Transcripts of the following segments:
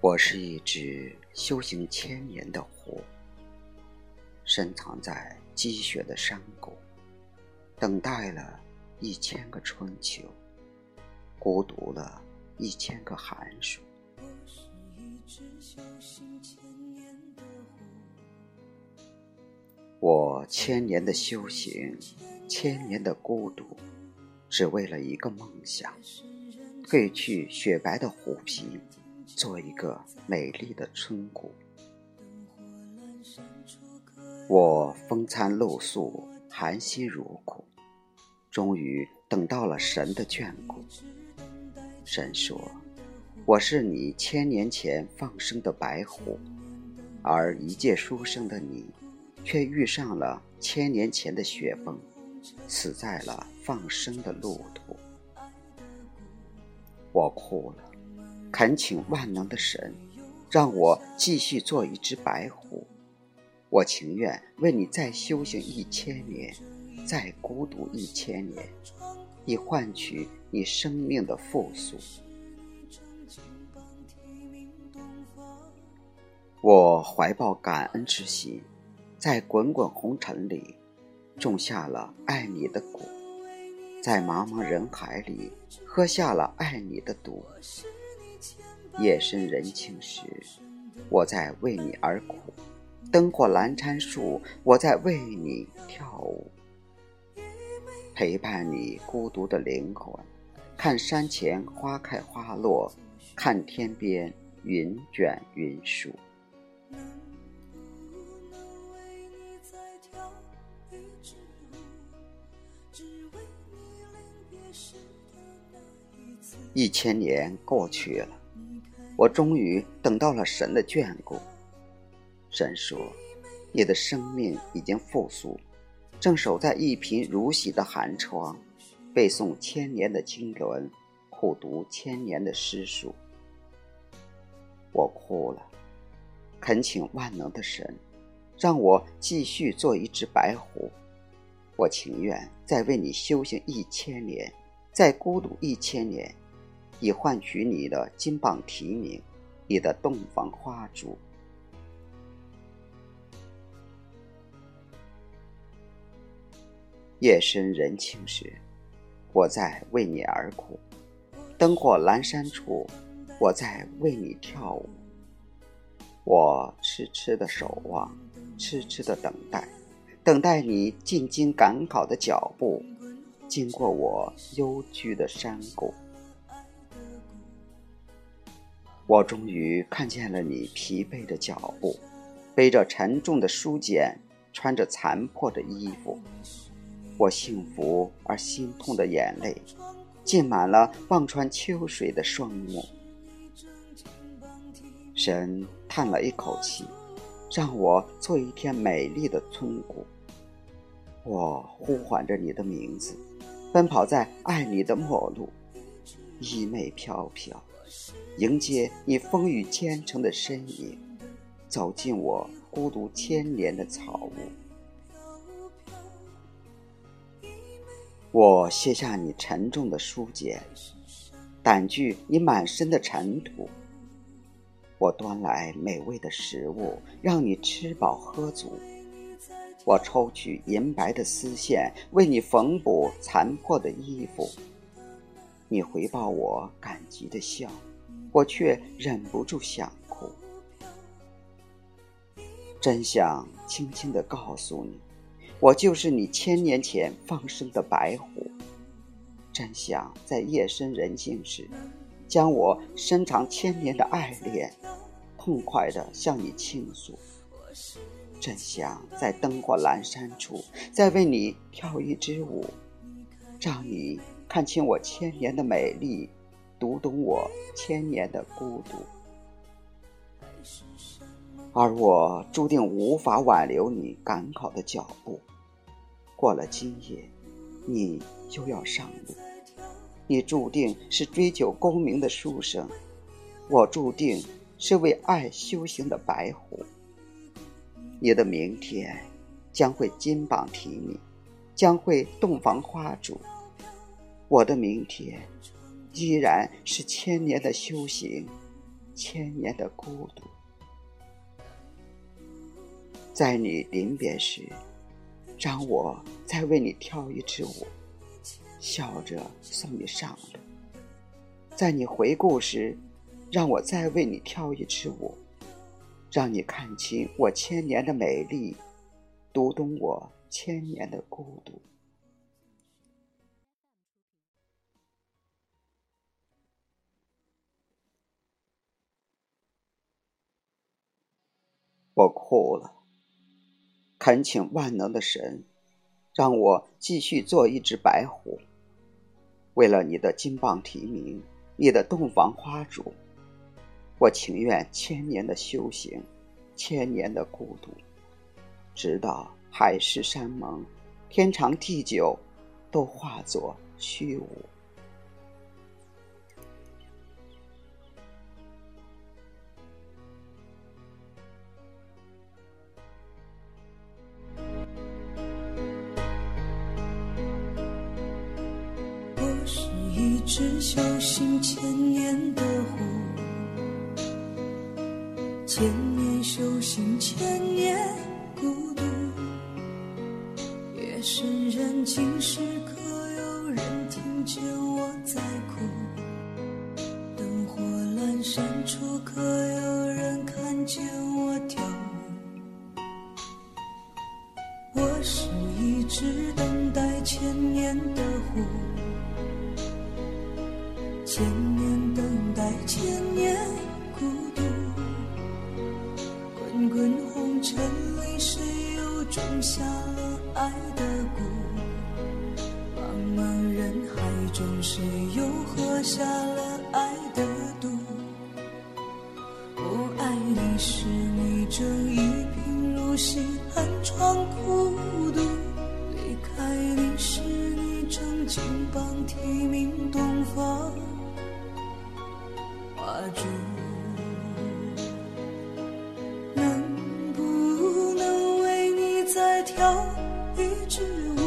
我是一只修行千年的狐，深藏在积雪的山谷，等待了一千个春秋，孤独了一千个寒暑。我千年的修行，千年的孤独，只为了一个梦想：褪去雪白的狐皮。做一个美丽的春谷，我风餐露宿，含辛茹苦，终于等到了神的眷顾。神说：“我是你千年前放生的白虎，而一介书生的你，却遇上了千年前的雪崩，死在了放生的路途。”我哭了。恳请万能的神，让我继续做一只白虎。我情愿为你再修行一千年，再孤独一千年，以换取你生命的复苏。我怀抱感恩之心，在滚滚红尘里种下了爱你的果，在茫茫人海里喝下了爱你的毒。夜深人静时，我在为你而哭；灯火阑珊处，我在为你跳舞。陪伴你孤独的灵魂，看山前花开花落，看天边云卷云舒。一千年过去了。我终于等到了神的眷顾。神说：“你的生命已经复苏，正守在一贫如洗的寒窗，背诵千年的经纶，苦读千年的诗书。”我哭了，恳请万能的神，让我继续做一只白狐。我情愿再为你修行一千年，再孤独一千年。以换取你的金榜题名，你的洞房花烛。夜深人静时，我在为你而哭；灯火阑珊处，我在为你跳舞。我痴痴的守望，痴痴的等待，等待你进京赶考的脚步，经过我幽居的山谷。我终于看见了你疲惫的脚步，背着沉重的书简，穿着残破的衣服。我幸福而心痛的眼泪，浸满了望穿秋水的双目。神叹了一口气，让我做一片美丽的村谷。我呼唤着你的名字，奔跑在爱你的陌路，衣袂飘飘。迎接你风雨兼程的身影，走进我孤独千年的草屋。我卸下你沉重的书简，掸去你满身的尘土。我端来美味的食物，让你吃饱喝足。我抽取银白的丝线，为你缝补残破的衣服。你回报我感激的笑。我却忍不住想哭，真想轻轻地告诉你，我就是你千年前放生的白虎。真想在夜深人静时，将我深藏千年的爱恋，痛快地向你倾诉。真想在灯火阑珊处，再为你跳一支舞，让你看清我千年的美丽。读懂我千年的孤独，而我注定无法挽留你赶考的脚步。过了今夜，你又要上路。你注定是追求功名的书生，我注定是为爱修行的白狐。你的明天将会金榜题名，将会洞房花烛。我的明天。依然是千年的修行，千年的孤独。在你临别时，让我再为你跳一支舞，笑着送你上路；在你回顾时，让我再为你跳一支舞，让你看清我千年的美丽，读懂我千年的孤独。我哭了，恳请万能的神，让我继续做一只白虎。为了你的金榜题名，你的洞房花烛，我情愿千年的修行，千年的孤独，直到海誓山盟，天长地久，都化作虚无。修行千年的湖，千年修行千年孤独。夜深人静时，可有人听见我在哭？灯火阑珊处，可有人看见我跳舞？我是一只等待千年的湖。千年等待，千年孤独。滚滚红尘里，谁又种下了爱的蛊？茫茫人海中，谁又喝下了爱再跳一支舞？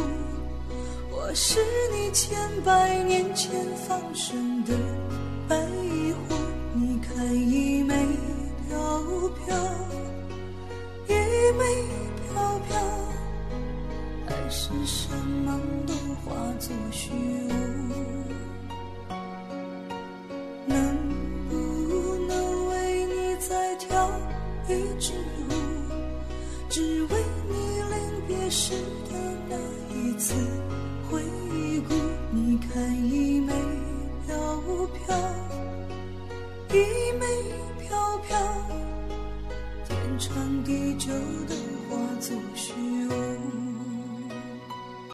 我是你千百年前放生的白狐，你看衣袂飘飘，衣袂飘飘，海誓山盟都化作虚无。能不能为你再跳一支舞，只为时的那一次回顾，你看衣袂飘飘，衣袂飘飘，天长地久都化作虚。